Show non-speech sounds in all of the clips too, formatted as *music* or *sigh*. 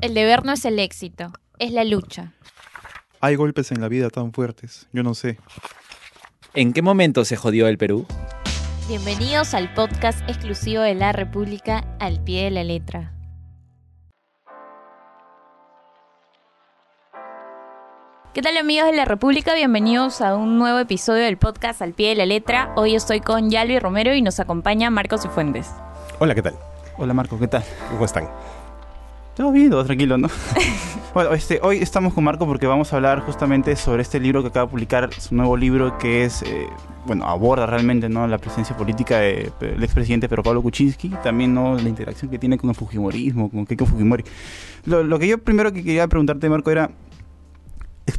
El deber no es el éxito, es la lucha. Hay golpes en la vida tan fuertes, yo no sé. ¿En qué momento se jodió el Perú? Bienvenidos al podcast exclusivo de la República al pie de la letra. ¿Qué tal amigos de la República? Bienvenidos a un nuevo episodio del podcast al pie de la letra. Hoy estoy con Yalvi Romero y nos acompaña Marcos Cifuentes. Hola, ¿qué tal? Hola Marco, ¿qué tal? ¿Cómo están? Todo bien, todo tranquilo, ¿no? *laughs* bueno, este, hoy estamos con Marco porque vamos a hablar justamente sobre este libro que acaba de publicar, su nuevo libro que es, eh, bueno, aborda realmente ¿no? la presencia política del expresidente Pedro Pablo Kuczynski, también ¿no? la interacción que tiene con el Fujimorismo, con Keiko Fujimori. Lo que yo primero que quería preguntarte, Marco, era,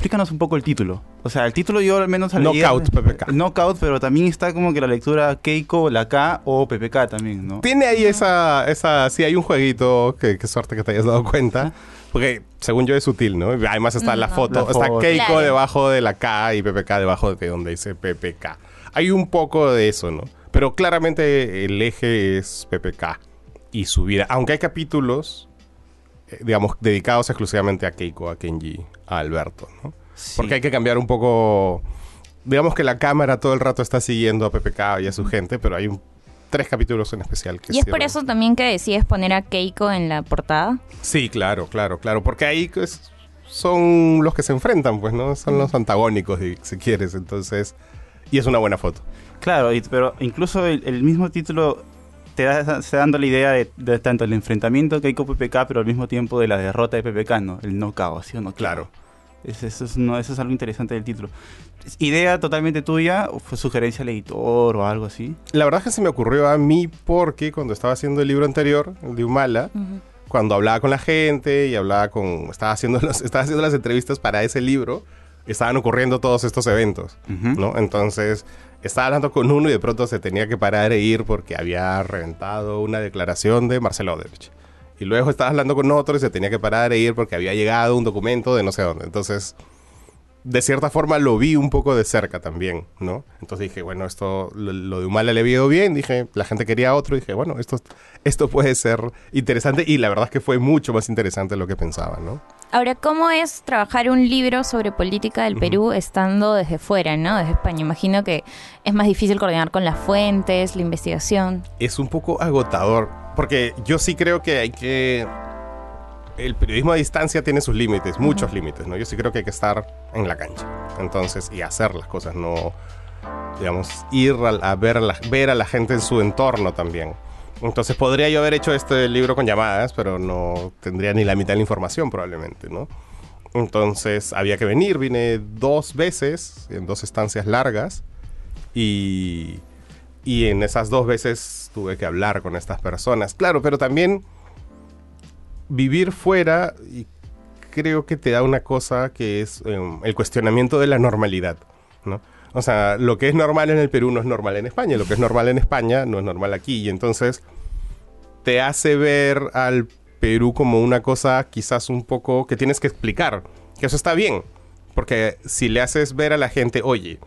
explícanos un poco el título. O sea, el título yo al menos al Knockout PPK. Knockout, pero también está como que la lectura Keiko, la K o PPK también, ¿no? Tiene ahí esa, esa, sí hay un jueguito, que, qué suerte que te hayas dado cuenta, porque según yo es sutil, ¿no? Además está la foto, la está foto. Keiko Claro. debajo de la K y PPK debajo de donde dice PPK. Hay un poco de eso, ¿no? Pero claramente el eje es PPK y su vida, aunque hay capítulos, digamos, dedicados exclusivamente a Keiko, a Kenji, a Alberto, ¿no? Sí. Porque hay que cambiar un poco. Digamos que la cámara todo el rato está siguiendo a PPK y a su gente, pero hay un- tres capítulos en especial que ¿Y es por eso también que decides poner a Keiko en la portada? Sí, claro, claro, claro. Porque ahí pues, son los que se enfrentan, pues, ¿no? Son los antagónicos, si, si quieres. Entonces. Y es una buena foto. Claro, y- pero incluso el, el mismo título te da, se dando la idea de, de tanto el enfrentamiento que hay con PPK, pero al mismo tiempo de la derrota de PPK, ¿no? El knockout, ¿sí o no? Claro. Es- eso, es, no, eso es algo interesante del título. ¿Es ¿Idea totalmente tuya o fue sugerencia del editor o algo así? La verdad es que se me ocurrió a mí porque cuando estaba haciendo el libro anterior, el de Humala, cuando hablaba con la gente y hablaba con. Estaba haciendo, *laughs* los- estaba haciendo las entrevistas para ese libro, estaban ocurriendo todos estos eventos. ¿no? Entonces, estaba hablando con uno y de pronto se tenía que parar e ir porque había reventado una declaración de Marcelo Odebrecht. Y luego estaba hablando con otro y se tenía que parar e ir porque había llegado un documento de no sé dónde. Entonces, de cierta forma lo vi un poco de cerca también, ¿no? Entonces dije, bueno, esto, lo, lo de Humala le vio bien, dije, la gente quería otro, dije, bueno, esto, esto puede ser interesante y la verdad es que fue mucho más interesante de lo que pensaba, ¿no? Ahora, ¿cómo es trabajar un libro sobre política del Perú estando desde fuera, ¿no? Desde España. Imagino que es más difícil coordinar con las fuentes, la investigación. es un poco agotador. Porque yo sí creo que hay que. El periodismo a distancia tiene sus límites, muchos límites, ¿no? Yo sí creo que hay que estar en la cancha. Entonces, y hacer las cosas, no. Digamos, ir a, a ver, a la, ver a la gente en su entorno también. Entonces, podría yo haber hecho este libro con llamadas, pero no tendría ni la mitad de la información, probablemente, ¿no? Entonces, había que venir. Vine dos veces, en dos estancias largas. Y. Y en esas dos veces tuve que hablar con estas personas. Claro, pero también vivir fuera y creo que te da una cosa que es em, el cuestionamiento de la normalidad, ¿no? O sea, lo que es normal en el Perú no es normal en España, lo que es normal en España no es normal aquí y entonces te hace ver al Perú como una cosa quizás un poco que tienes que explicar, que eso está bien, porque si le haces ver a la gente, oye,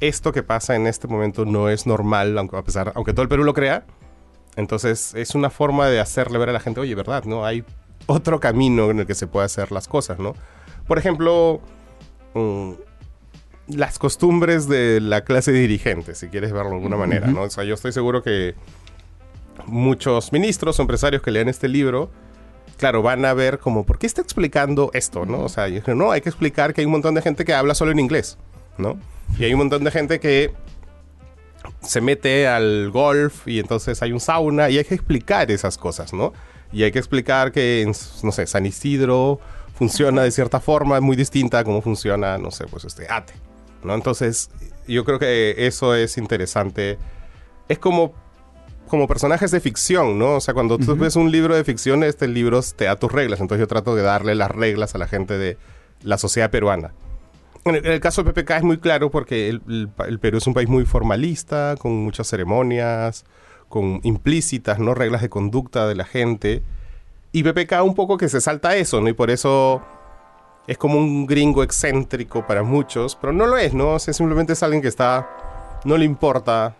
esto que pasa en este momento no es normal, aunque, todo el Perú lo crea. Entonces es una forma de hacerle ver a la gente, oye, ¿verdad? ¿No? Hay otro camino en el que se puede hacer las cosas, ¿no? Por ejemplo, mm, las costumbres de la clase dirigente, si quieres verlo de alguna manera, ¿no? O sea, yo estoy seguro que muchos ministros o empresarios que lean este libro, claro, van a ver como, ¿por qué está explicando esto, no? O sea, yo no, hay que explicar que hay un montón de gente que habla solo en inglés, ¿no? Y hay un montón de gente que se mete al golf y entonces hay un sauna y hay que explicar esas cosas, ¿no? Y hay que explicar que, no sé, San Isidro funciona de cierta forma muy distinta a cómo funciona, no sé, pues este ATE, ¿no? Entonces, yo creo que eso es interesante. Es como, como personajes de ficción, ¿no? O sea, cuando tú ves un libro de ficción, este libro te da tus reglas. Entonces yo trato de darle las reglas a la gente de la sociedad peruana. En el, en el caso de PPK es muy claro porque el, el pa- el Perú es un país muy formalista, con muchas ceremonias, con implícitas, ¿no? Reglas de conducta de la gente. Y PPK un poco que se salta eso, ¿no? Y por eso es como un gringo excéntrico para muchos, pero no lo es, ¿no? O sea, simplemente es alguien que está... No le importa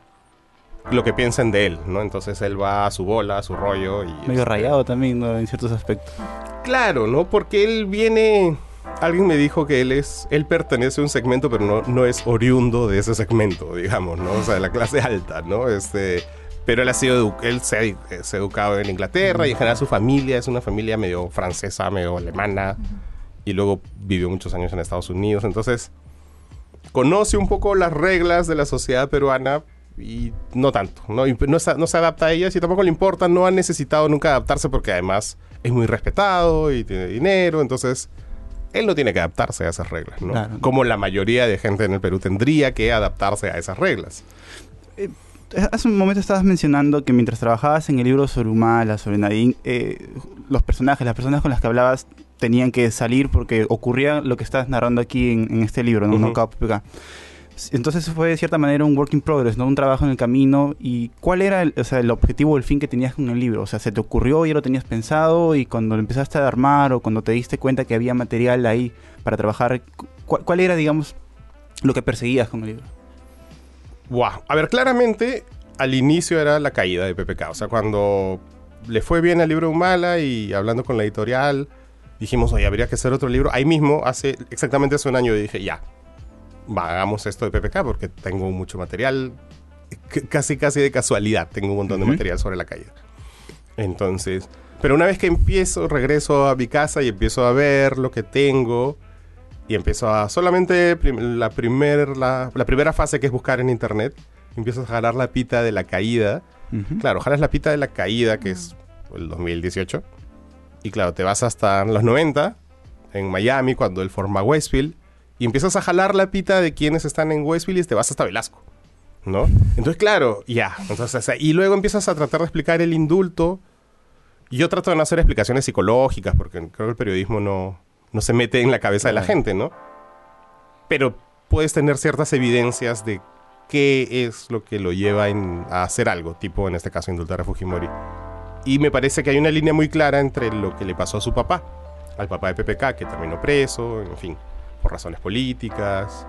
lo que piensen de él, ¿no? Entonces él va a su bola, a su rollo y... Medio este, rayado también, ¿no? En ciertos aspectos. Claro, ¿no? Porque él viene... Alguien me dijo que él es, él pertenece a un segmento, pero no, no es oriundo de ese segmento, digamos, ¿no? O sea, de la clase alta, ¿no? Este, pero él ha sido, él se ha, se ha educado en Inglaterra y en general su familia es una familia medio francesa, medio alemana, y luego vivió muchos años en Estados Unidos, entonces conoce un poco las reglas de la sociedad peruana y no tanto, ¿no? Y no, se, no se adapta a ellas y tampoco le importa, no ha necesitado nunca adaptarse porque además es muy respetado y tiene dinero, entonces él no tiene que adaptarse a esas reglas, ¿no? Claro. Como la mayoría de gente en el Perú tendría que adaptarse a esas reglas. Eh, Hace un momento estabas mencionando que mientras trabajabas en el libro sobre Humala, sobre Nadine, eh, los personajes, las personas con las que hablabas tenían que salir porque ocurría lo que estás narrando aquí en, en este libro, ¿no? Knockout PPK. Entonces fue de cierta manera un work in progress, ¿no? Un trabajo en el camino. ¿Y cuál era el, o sea, el objetivo o el fin que tenías con el libro? O sea, ¿se te ocurrió, ya lo tenías pensado y cuando lo empezaste a armar o cuando te diste cuenta que había material ahí para trabajar, cu- ¿cuál era, digamos, lo que perseguías con el libro? Wow. A ver, claramente al inicio era la caída de PPK. O sea, cuando le fue bien al libro Humala y hablando con la editorial, dijimos, oye, habría que hacer otro libro. Ahí mismo, hace exactamente hace un año, dije, ya, va, hagamos esto de PPK porque tengo mucho material. C- casi, casi de casualidad, tengo un montón de Ujú. material sobre la caída. Entonces, pero una vez que empiezo, regreso a mi casa y empiezo a ver lo que tengo y empiezo a solamente prim- la, primer, la, la primera fase que es buscar en internet, empiezas a jalar la pita de la caída. Ujú. Claro, jalas la pita de la caída, que es el 2018. Y claro, te vas hasta los 90, en Miami, cuando él forma Westfield, y empiezas a jalar la pita de quienes están en Westfield y te vas hasta Velasco. ¿No? Entonces, claro, ya. Entonces, y luego empiezas a tratar de explicar el indulto. Y yo trato de no hacer explicaciones psicológicas, porque creo que el periodismo no, no se mete en la cabeza de la gente, ¿no? Pero puedes tener ciertas evidencias de qué es lo que lo lleva en- a hacer algo, tipo en este caso indultar a Fujimori. Y me parece que hay una línea muy clara entre lo que le pasó a su papá, al papá de PPK, que terminó preso, en fin, por razones políticas.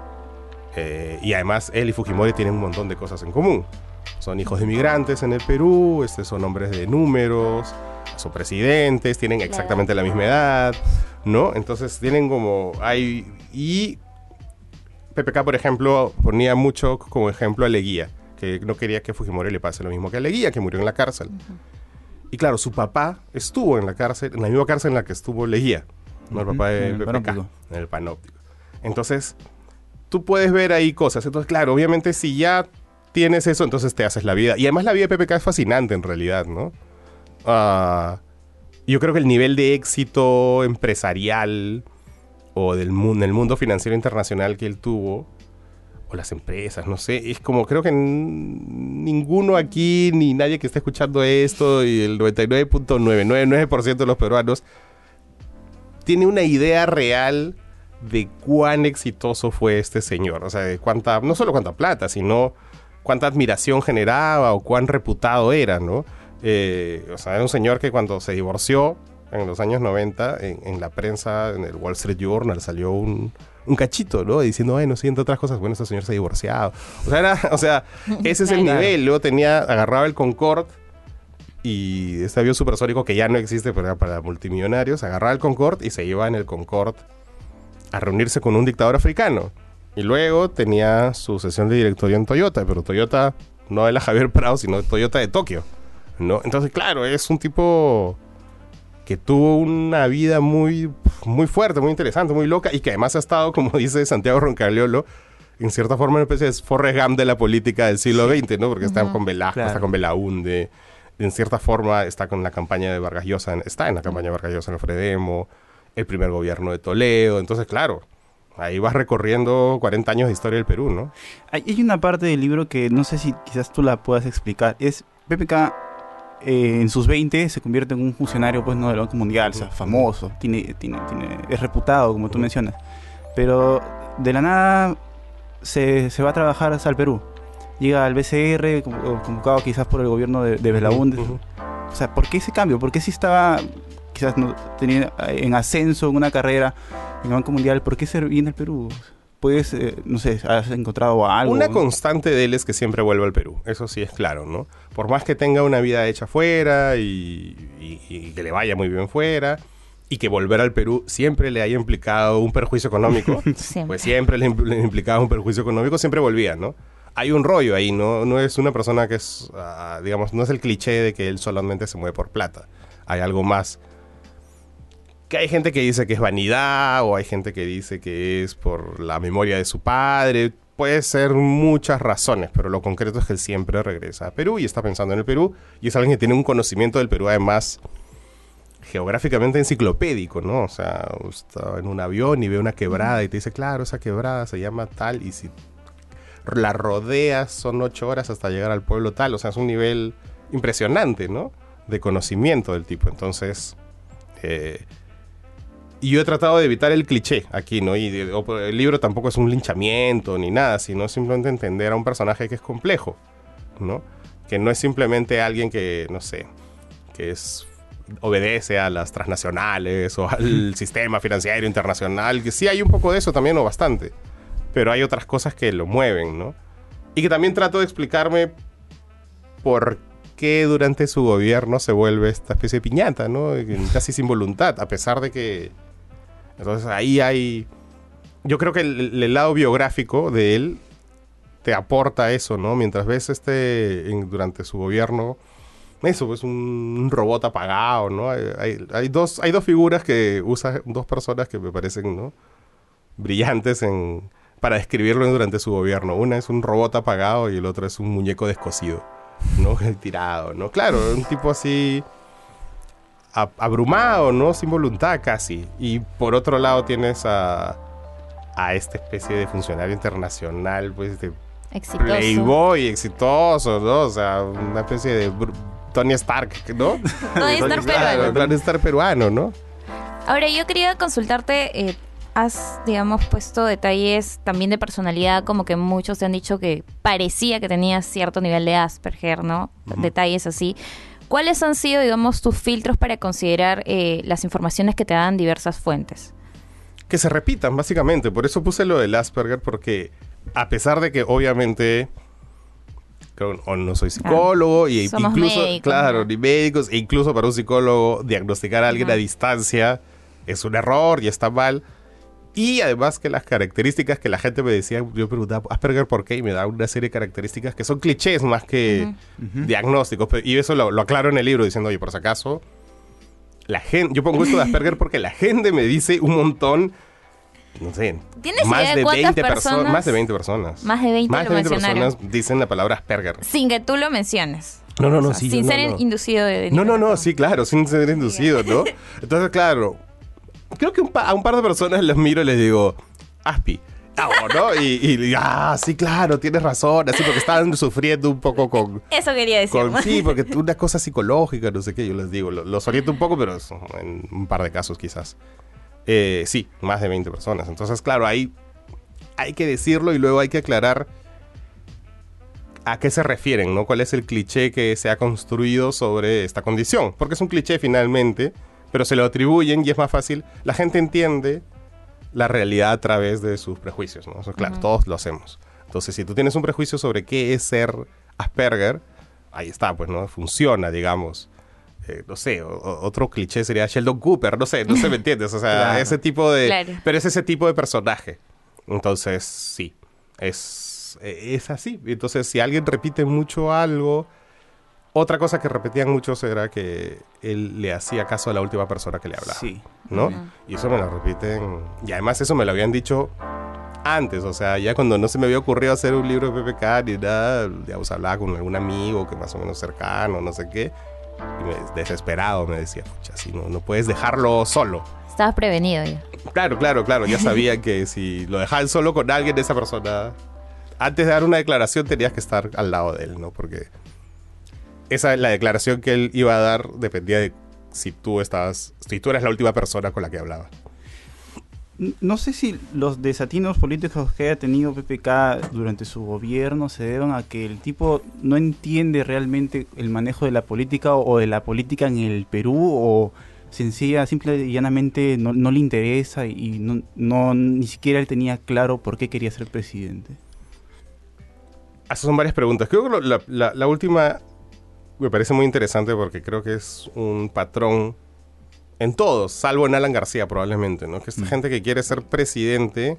eh, y además él y Fujimori tienen un montón de cosas en común. Son hijos de inmigrantes en el Perú, este, son hombres de números, son presidentes, tienen exactamente la misma edad, ¿no? Entonces tienen como... Hay, y PPK, por ejemplo, ponía mucho como ejemplo a Leguía, que no quería que Fujimori le pase lo mismo que a Leguía, que murió en la cárcel. Y claro, su papá estuvo en la cárcel, en la misma cárcel en la que estuvo Leguía, ¿no? El papá de en el PPK, en el panóptico. Entonces, tú puedes ver ahí cosas. Entonces, claro, obviamente si ya tienes eso, entonces te haces la vida. Y además la vida de PPK es fascinante en realidad, ¿no? Ah, yo creo que el nivel de éxito empresarial o del mundo, el mundo financiero internacional que él tuvo, las empresas, no sé, es como creo que ninguno aquí, ni nadie que esté escuchando esto, y el 99.999% de los peruanos, tiene una idea real de cuán exitoso fue este señor. O sea, de cuánta, no solo cuánta plata, sino cuánta admiración generaba o cuán reputado era, ¿no? Eh, o sea, era un señor que cuando se divorció en los años 90, en, en la prensa, en el Wall Street Journal, salió un, un cachito, ¿no? Diciendo, ay, no sé, entre otras cosas, bueno, este señor se ha divorciado. O sea, era, *laughs* o sea ese es el Claro. nivel. Luego tenía, agarraba el Concorde y este avión supersónico que ya no existe, pero era para multimillonarios, agarraba el Concorde y se iba en el Concorde a reunirse con un dictador africano. Y luego tenía su sesión de directorio en Toyota, pero Toyota no de la Javier Prado, sino Toyota de Tokio. ¿no? Entonces, claro, es un tipo que tuvo una vida muy, muy fuerte, muy interesante, muy loca, y que además ha estado, como *laughs* dice Santiago Roncagliolo, en cierta forma una especie de Forrest Gump de la política del siglo XX, ¿no? Porque está con Velasco, Claro. está con Belaunde, en cierta forma está con la campaña de Vargas Llosa, está en la campaña de Vargas Llosa en el Fredemo, el primer gobierno de Toledo, entonces claro, ahí vas recorriendo 40 años de historia del Perú, ¿no? Hay, hay una parte del libro que no sé si quizás tú la puedas explicar. Es PPK eh, en sus 20 se convierte en un funcionario pues no del Banco Mundial, o sea, famoso, tiene, tiene, tiene, es reputado como tú mencionas. Pero de la nada se, se va a trabajar hasta el Perú. Llega al BCR, convocado quizás por el gobierno de, de Belaúnde. O sea, ¿por qué ese cambio? ¿Por qué si estaba quizás no, tenía en ascenso en una carrera en el Banco Mundial, por qué se viene al Perú? Puedes, eh, no sé, has encontrado algo. Una constante de él es que siempre vuelve al Perú, eso sí es claro, ¿no? Por más que tenga una vida hecha fuera y, y- y que le vaya muy bien fuera, y que volver al Perú siempre le haya implicado un perjuicio económico, Siempre. *laughs* pues siempre le, impl- le implicaba un perjuicio económico, siempre volvía, ¿no? Hay un rollo ahí, ¿no? No es una persona que es, ah, digamos, no es el cliché de que él solamente se mueve por plata. Hay algo más. Que hay gente que dice que es vanidad, o hay gente que dice que es por la memoria de su padre. Puede ser muchas razones, pero lo concreto es que él siempre regresa a Perú y está pensando en el Perú. Y es alguien que tiene un conocimiento del Perú, además, geográficamente enciclopédico, ¿no? O sea, está en un avión y ve una quebrada y te dice, claro, esa quebrada se llama tal, y si la rodeas son ocho horas hasta llegar al pueblo tal. O sea, es un nivel impresionante, ¿no? De conocimiento del tipo. Entonces, eh, y yo he tratado de evitar el cliché aquí, ¿no? Y o- el libro tampoco es un linchamiento ni nada, sino simplemente entender a un personaje que es complejo, ¿no? Que no es simplemente alguien que, no sé, que es obedece a las transnacionales o al sistema financiero internacional, que sí hay un poco de eso también o bastante, pero hay otras cosas que lo mueven, ¿no? Y que también trato de explicarme por qué durante su gobierno se vuelve esta especie de piñata, ¿no? Casi sin voluntad, a pesar de que... Entonces ahí hay... Yo creo que el, lado biográfico de él te aporta eso, ¿no? Mientras ves este durante su gobierno, eso, pues un, un robot apagado, ¿no? Hay, dos, hay dos figuras que usa dos personas que me parecen, ¿no? Brillantes en, para describirlo durante su gobierno. Una es un robot apagado y el otro es un muñeco descosido, ¿no? *laughs* Tirado, ¿no? Claro, un tipo así abrumado, ¿no? Sin voluntad casi. Y por otro lado tienes a, a esta especie de funcionario internacional, pues de Exitoso. playboy exitoso, ¿no? O sea, una especie de Tony Stark, ¿no? *laughs* Tony Stark peruano. Tony Stark peruano, ¿no? Ahora, yo quería consultarte, eh, has, digamos, puesto detalles también de personalidad, como que muchos te han dicho que parecía que tenía cierto nivel de Asperger, ¿no? Detalles así. ¿Cuáles han sido, digamos, tus filtros para considerar eh, las informaciones que te dan diversas fuentes? que se repitan, básicamente. Por eso puse lo del Asperger, porque a pesar de que obviamente creo, o no soy psicólogo, y Ah, incluso, médicos, claro, ni médicos, e incluso para un psicólogo diagnosticar a alguien a distancia es un error y está mal. Y además que las características que la gente me decía, yo preguntaba, Asperger, ¿por qué? Y me da una serie de características que son clichés más que diagnósticos. Y eso lo, lo aclaro en el libro diciendo, oye, por si acaso, la gente, yo pongo esto de Asperger porque la gente me dice un montón, no sé, ¿Tienes más idea de de cuántas 20 personas, más de 20 personas. Más de 20 Más de 20 mencionaron. personas dicen la palabra Asperger. Sin que tú lo menciones. No, no, no, O sea, sí, Sin no, ser no. inducido de... No, no, no, sí, claro, sin ser inducido, ¿no? *laughs* Entonces, claro, creo que un pa- a un par de personas les miro y les digo, Aspi. Ah, ¿no? Y, y, ah, sí, claro, tienes razón, así porque estaban sufriendo un poco con, Eso quería decir. con sí, porque una cosa psicológica, no sé qué, yo les digo, lo- los oriento un poco, pero en un par de casos quizás. Eh, sí, más de 20 personas. Entonces, claro, ahí hay que decirlo y luego hay que aclarar a qué se refieren, ¿no? ¿Cuál es el cliché que se ha construido sobre esta condición? Porque es un cliché finalmente, pero se lo atribuyen y es más fácil. La gente entiende la realidad a través de sus prejuicios, ¿no? Eso, claro, todos lo hacemos. Entonces, si tú tienes un prejuicio sobre qué es ser Asperger, ahí está, pues, ¿no? Funciona, digamos. Eh, no sé, o- otro cliché sería Sheldon Cooper, no sé, no sé, ¿me entiendes? O sea, *laughs* Claro. ese tipo de... Claro. Pero es ese tipo de personaje. Entonces, sí, es, es así. Entonces, si alguien repite mucho algo, otra cosa que repetían muchos era que él le hacía caso a la última persona que le hablaba. Sí. ¿no? Y eso me lo repiten. Y además eso me lo habían dicho antes, o sea, ya cuando no se me había ocurrido hacer un libro de PPK ni nada, digamos, hablaba con algún amigo que más o menos cercano, no sé qué. Y me, desesperado me decía, pucha, si no, no puedes dejarlo solo. Estabas prevenido ya. Claro, claro, claro. Ya sabía *laughs* que si lo dejaban solo con alguien, esa persona, antes de dar una declaración tenías que estar al lado de él, ¿no? Porque esa la declaración que él iba a dar dependía de si tú estabas, si tú eras la última persona con la que hablaba. No sé si los desatinos políticos que haya tenido PPK durante su gobierno se deban a que el tipo no entiende realmente el manejo de la política o, de la política en el Perú o sencilla, simple y llanamente no, no le interesa y no, no ni siquiera él tenía claro por qué quería ser presidente. Esas son varias preguntas. Creo que lo- la, la- la última me parece muy interesante porque creo que es un patrón En todos, salvo en Alan García probablemente, ¿no? Que esta gente que quiere ser presidente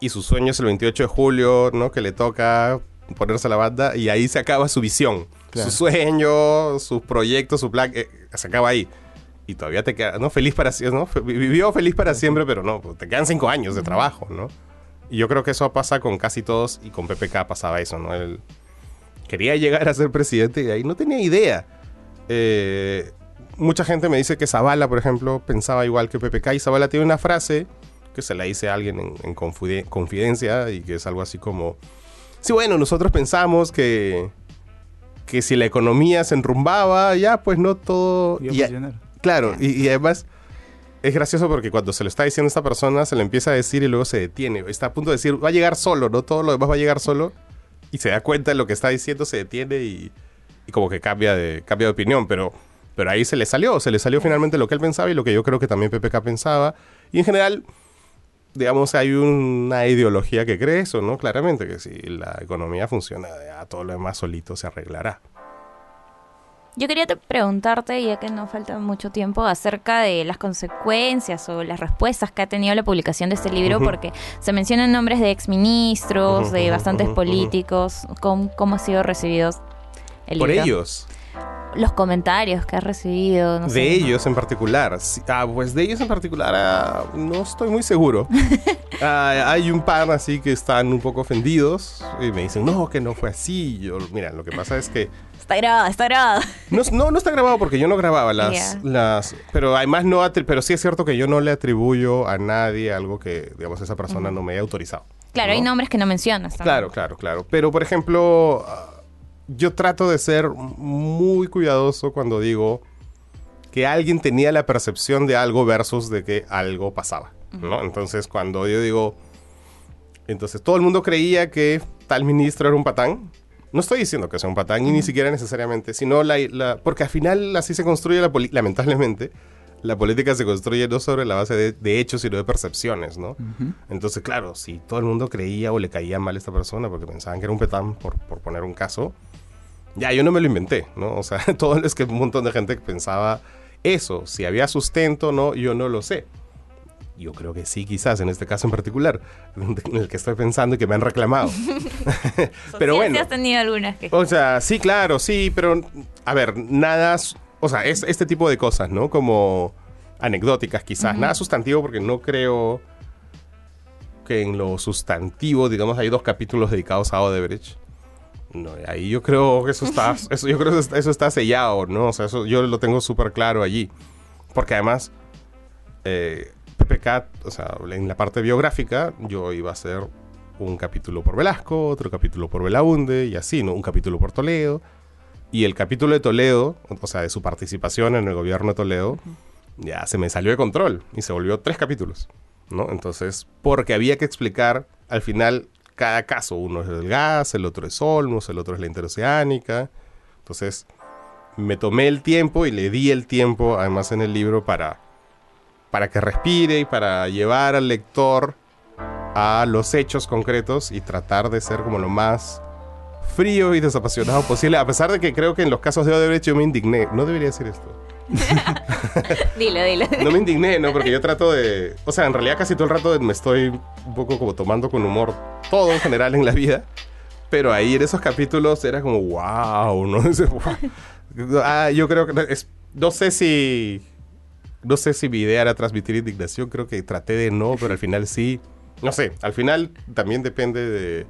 y su sueño es el 28 de julio, ¿no? Que le toca ponerse la banda y ahí se acaba su visión. Claro. Su sueño, sus proyectos, su plan, eh, se acaba ahí. Y todavía te queda, ¿no? Feliz para siempre, ¿no? Vivió feliz para siempre, pero no, pues, te quedan cinco años de trabajo, ¿no? Y yo creo que eso pasa con casi todos y con PPK pasaba eso, ¿no? Él quería llegar a ser presidente y de ahí no tenía idea. Eh, mucha gente me dice que Zavala, por ejemplo, pensaba igual que PPK y Zavala tiene una frase que se la dice a alguien en, en confide- confidencia y que es algo así como, sí, bueno, nosotros pensamos que, que si la economía se enrumbaba, ya pues no todo... Iba a y a- funcionar. claro, y, y además es gracioso porque cuando se lo está diciendo a esta persona, se le empieza a decir y luego se detiene. Está a punto de decir, va a llegar solo, no todo lo demás va a llegar solo. Y se da cuenta de lo que está diciendo, se detiene y, y como que cambia de, cambia de opinión. Pero, pero ahí se le salió, se le salió finalmente lo que él pensaba y lo que yo creo que también PPK pensaba. Y en general, digamos, hay una ideología que cree eso, ¿no? Claramente, que si la economía funciona, ya todo lo demás solito se arreglará. Yo quería te- preguntarte, ya que no falta mucho tiempo, acerca de las consecuencias o las respuestas que ha tenido la publicación de este libro, porque se mencionan nombres de exministros, de bastantes políticos. ¿Cómo, cómo ha sido recibido el Por libro? ellos. Los comentarios que ha recibido. No sé. de ellos en particular. Ah, pues de ellos en particular ah, no estoy muy seguro. *laughs* Ah, hay un par así que están un poco ofendidos y me dicen, no, que no fue así. Yo, mira, lo que pasa es que Está grabado, está grabado. no, no, no está grabado porque yo no grababa las... Ya. las pero además no... Pero sí es cierto que yo no le atribuyo a nadie algo que, digamos, esa persona no me haya autorizado. Claro, hay ¿no? nombres que no mencionas. Claro, claro, claro. Pero, por ejemplo, ah, yo trato de ser muy cuidadoso cuando digo que alguien tenía la percepción de algo versus de que algo pasaba, ¿no? Entonces, cuando yo digo, entonces todo el mundo creía que tal ministro era un patán. No estoy diciendo que sea un patán, y ni siquiera necesariamente, sino la, la- porque al final así se construye la política, lamentablemente, la política se construye no sobre la base de, de hechos, sino de percepciones, ¿no? Entonces, claro, si todo el mundo creía o le caía mal a esta persona porque pensaban que era un petán, por, por poner un caso, ya yo no me lo inventé, ¿no? O sea, *laughs* todo es que un montón de gente pensaba eso, si había sustento, no, yo no lo sé. Yo creo que sí, quizás en este caso en particular, *laughs* en el que estoy pensando y que me han reclamado. *laughs* pero bueno. has tenido algunas que... O sea, sí, claro, sí, pero a ver, nada, o sea, es este tipo de cosas, ¿no? Como anecdóticas quizás, nada sustantivo porque no creo que en lo sustantivo, digamos, hay dos capítulos dedicados a Odebrecht. No, ahí yo creo que eso está, *laughs* eso, yo creo que eso está, eso está sellado, ¿no? O sea, eso yo lo tengo súper claro allí. Porque además, eh, PPK, o sea, en la parte biográfica, yo iba a hacer un capítulo por Velasco, otro capítulo por Belaunde y así, ¿no? Un capítulo por Toledo. Y el capítulo de Toledo, o sea, de su participación en el gobierno de Toledo, ya se me salió de control y se volvió tres capítulos, ¿no? Entonces, porque había que explicar al final cada caso. Uno es el gas, el otro es Olmos, el otro es la interoceánica. Entonces, me tomé el tiempo y le di el tiempo, además en el libro, para, para que respire y para llevar al lector a los hechos concretos y tratar de ser como lo más frío y desapasionado posible, a pesar de que creo que en los casos de Odebrecht yo me indigné. No debería decir esto. *laughs* Dilo, dilo. No me indigné, ¿no? Porque yo trato de... O sea, en realidad casi todo el rato me estoy un poco como tomando con humor todo en general en la vida. Pero ahí en esos capítulos era como, wow, ¿no? *laughs* Ah, yo creo que... es- no sé si... No sé si mi idea era transmitir indignación. Creo que traté de no, pero al final sí. No sé, al final también depende de...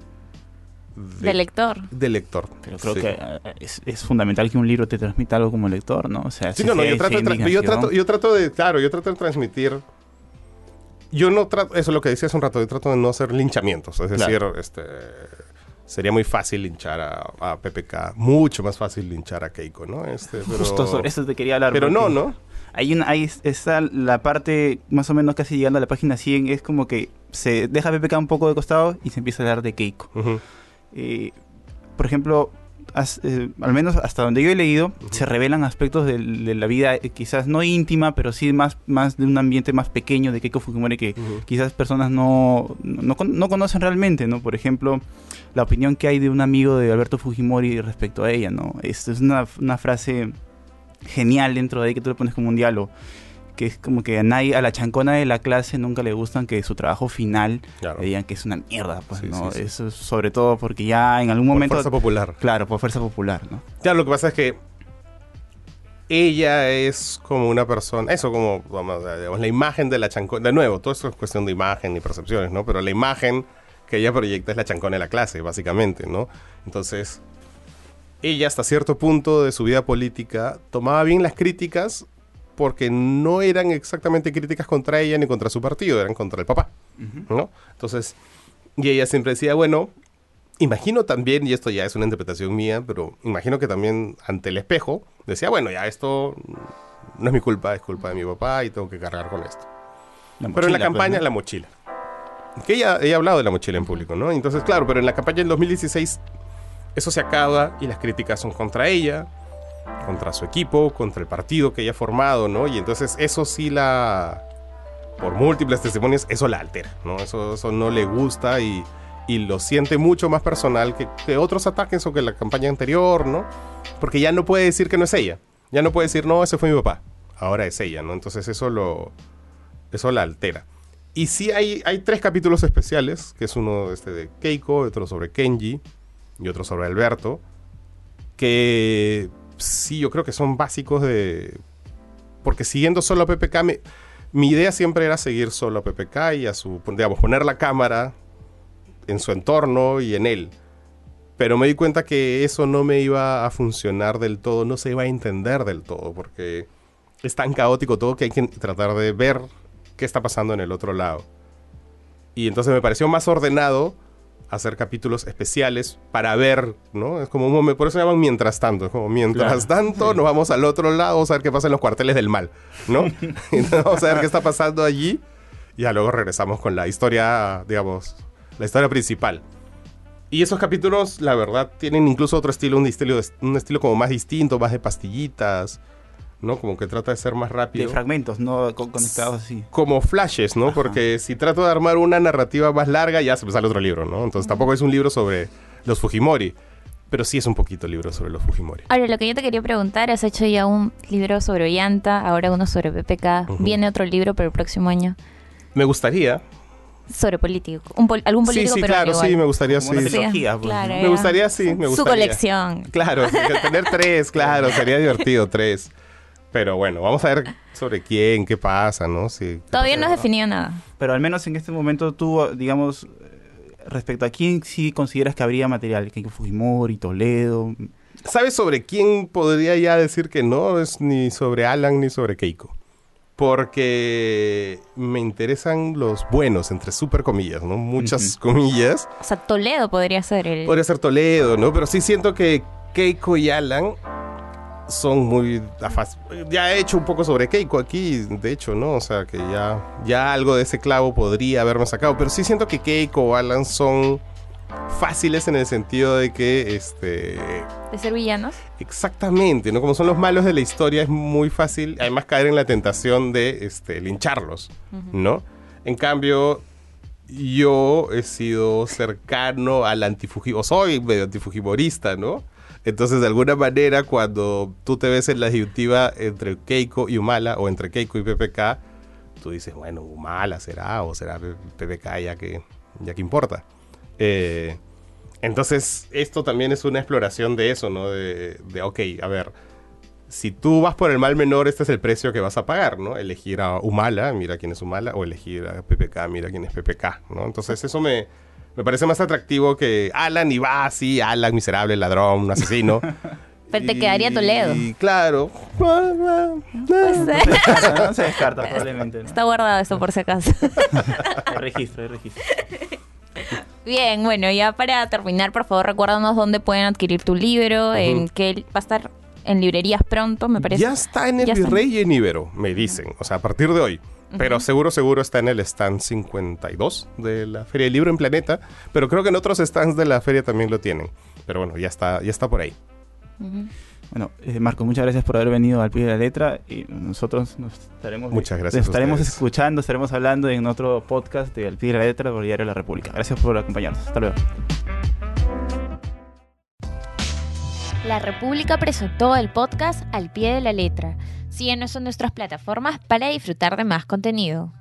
de- lector. Del lector. Pero creo Sí. que eh, es, es fundamental que un libro te transmita algo como lector, ¿no? O sea, Sí, si no, no, yo trato, hay de tra- yo, trato, yo trato de, claro, yo trato de transmitir. Yo no trato, eso es lo que decía hace un rato, yo trato de no hacer linchamientos. Es decir, este, sería muy fácil linchar a, a PPK, mucho más fácil linchar a Keiko, ¿no? Este, pero, Justo sobre eso te quería hablar. pero no, ¿no? Hay una, ahí está la parte más o menos casi llegando a la página 100, es como que se deja a PPK un poco de costado y se empieza a hablar de Keiko. Ujú. Eh, por ejemplo, as- eh, al menos hasta donde yo he leído, se revelan aspectos del- de, la vida eh, quizás no íntima, pero sí más, más de un ambiente más pequeño de Keiko Fujimori que Ujú. quizás personas no, no, no conocen realmente, ¿no? Por ejemplo, la opinión que hay de un amigo de Alberto Fujimori respecto a ella, ¿no? Esto es una, una frase genial dentro de ahí que tú le pones como un diálogo. Que es como que a nadie, a la chancona de la clase nunca le gustan que su trabajo final Claro. le digan que es una mierda, pues, Sí, ¿no? sí, sí. Eso es sobre todo porque ya en algún Por momento... fuerza popular. Claro, por fuerza popular, ¿no? Claro, lo que pasa es que ella es como una persona, eso como, vamos, a- digamos, la imagen de la chancona, de nuevo, todo esto es cuestión de imagen y percepciones, ¿no? Pero la imagen que ella proyecta es la chancona de la clase, básicamente, ¿no? Entonces, ella hasta cierto punto de su vida política tomaba bien las críticas porque no eran exactamente críticas contra ella ni contra su partido, eran contra el papá, ¿no? Entonces, y ella siempre decía, bueno, imagino también, y esto ya es una interpretación mía, pero imagino que también ante el espejo decía, bueno, ya esto no es mi culpa, es culpa de mi papá y tengo que cargar con esto. La pero en la mochila, campaña, pues, ¿no? la mochila. Que ella, ella ha hablado de la mochila en público, ¿no? Entonces, claro, pero en la campaña del 2016 eso se acaba y las críticas son contra ella, contra su equipo, contra el partido que ella ha formado, ¿no? Y entonces eso sí la... Por múltiples testimonios, eso la altera, ¿no? Eso, no le gusta y, y lo siente mucho más personal que, que otros ataques o que la campaña anterior, ¿no? Porque ya no puede decir que no es ella. Ya no puede decir, no, ese fue mi papá. Ahora es ella, ¿no? Entonces eso lo... Eso la altera. Y sí hay, hay tres capítulos especiales, que es uno este de Keiko, otro sobre Kenji y otro sobre Alberto, que sí, yo creo que son básicos de... Porque siguiendo solo a PPK, mi idea siempre era seguir solo a PPK y a su, digamos, poner la cámara en su entorno y en él. Pero me di cuenta que eso no me iba a funcionar del todo, no se iba a entender del todo, porque es tan caótico todo que hay que tratar de ver qué está pasando en el otro lado. Y entonces me pareció más ordenado hacer capítulos especiales para ver, ¿no? Es como un momento, por eso se llaman mientras tanto, es como mientras Claro, tanto nos vamos al otro lado, vamos a ver qué pasa en los cuarteles del mal, ¿no? *laughs* *laughs* Entonces vamos a ver qué está pasando allí y ya luego regresamos con la historia, digamos, la historia principal. Y esos capítulos, la verdad, tienen incluso otro estilo, un estilo, un estilo como más distinto, más de pastillitas, ¿no? Como que trata de ser más De rápido. fragmentos, no Co- conectados así. como flashes, ¿no? Ajá. Porque si trato de armar una narrativa más larga, ya se me sale otro libro, ¿no? Entonces tampoco es un libro sobre los Fujimori, pero sí es un poquito libro sobre los Fujimori. Ahora, lo que yo te quería preguntar, has hecho ya un libro sobre Ollanta, ahora uno sobre PPK, Ujú. viene otro libro para el próximo año Me gustaría. sobre político, un pol- algún Sí, político sí, peruano claro, igual. sí, me gustaría, sí. Sí, trilogía, pues, claro. Me gustaría, sí, me Su gustaría. colección. Claro, tener tres, claro, sería divertido, tres. Pero bueno, vamos a ver sobre quién, qué pasa, ¿no? Si, Todavía no has definido nada. Pero al menos en este momento tú, digamos, eh, respecto a quién sí consideras que habría material, que Fujimori, Toledo, ¿Sabes sobre quién podría ya decir que no? Es ni sobre Alan ni sobre Keiko. Porque me interesan los buenos, entre super comillas, ¿no? Muchas comillas. O sea, Toledo podría ser el... Podría ser Toledo, ¿no? Pero sí siento que Keiko y Alan son muy... Ya he hecho un poco sobre Keiko aquí, de hecho, ¿no? O sea, que ya, ya algo de ese clavo podría haberme sacado. Pero sí siento que Keiko o Alan son fáciles en el sentido de que, este... de ser villanos. Exactamente, ¿no? Como son los malos de la historia, es muy fácil, además, caer en la tentación de este, lincharlos, ¿no? En cambio, yo he sido cercano al antifujimorista, o soy medio antifujimorista, ¿no? Entonces, de alguna manera, cuando tú te ves en la disyuntiva entre Keiko y Humala, o entre Keiko y PPK, tú dices, bueno, Humala será, o será PPK, ya que, ya que importa. Eh, entonces, esto también es una exploración de eso, ¿no? De, de, ok, a ver, si tú vas por el mal menor, este es el precio que vas a pagar, ¿no? Elegir a Humala, mira quién es Humala, o elegir a PPK, mira quién es PPK, ¿no? Entonces, eso me, me parece más atractivo que Alan y va así, Alan, miserable, ladrón, un asesino. *laughs* Pero te quedaría Toledo. Y claro. Pues, *laughs* eh, no se descarta probablemente. ¿no? Está guardado eso por si acaso. Hay registro, hay registro. Bien, bueno, ya para terminar, por favor, recuérdanos dónde pueden adquirir tu libro, en que va a estar en librerías pronto, me parece. Ya está en el Ya está. Virrey y en Ibero, me dicen. O sea, a partir de hoy. Pero seguro, seguro está en el stand 52 de la Feria del Libro en Planeta. Pero creo que en otros stands de la feria también lo tienen. Pero bueno, ya está, ya está por ahí. Ujú. Bueno, eh, Marco, muchas gracias por haber venido al pie de la letra y nosotros nos estaremos, Muchas gracias estaremos ustedes. escuchando, estaremos hablando en otro podcast de Al pie de la letra por Diario de la República. Gracias por acompañarnos. Hasta luego. La República presentó el podcast Al pie de la letra. Síguenos en nuestras plataformas para disfrutar de más contenido.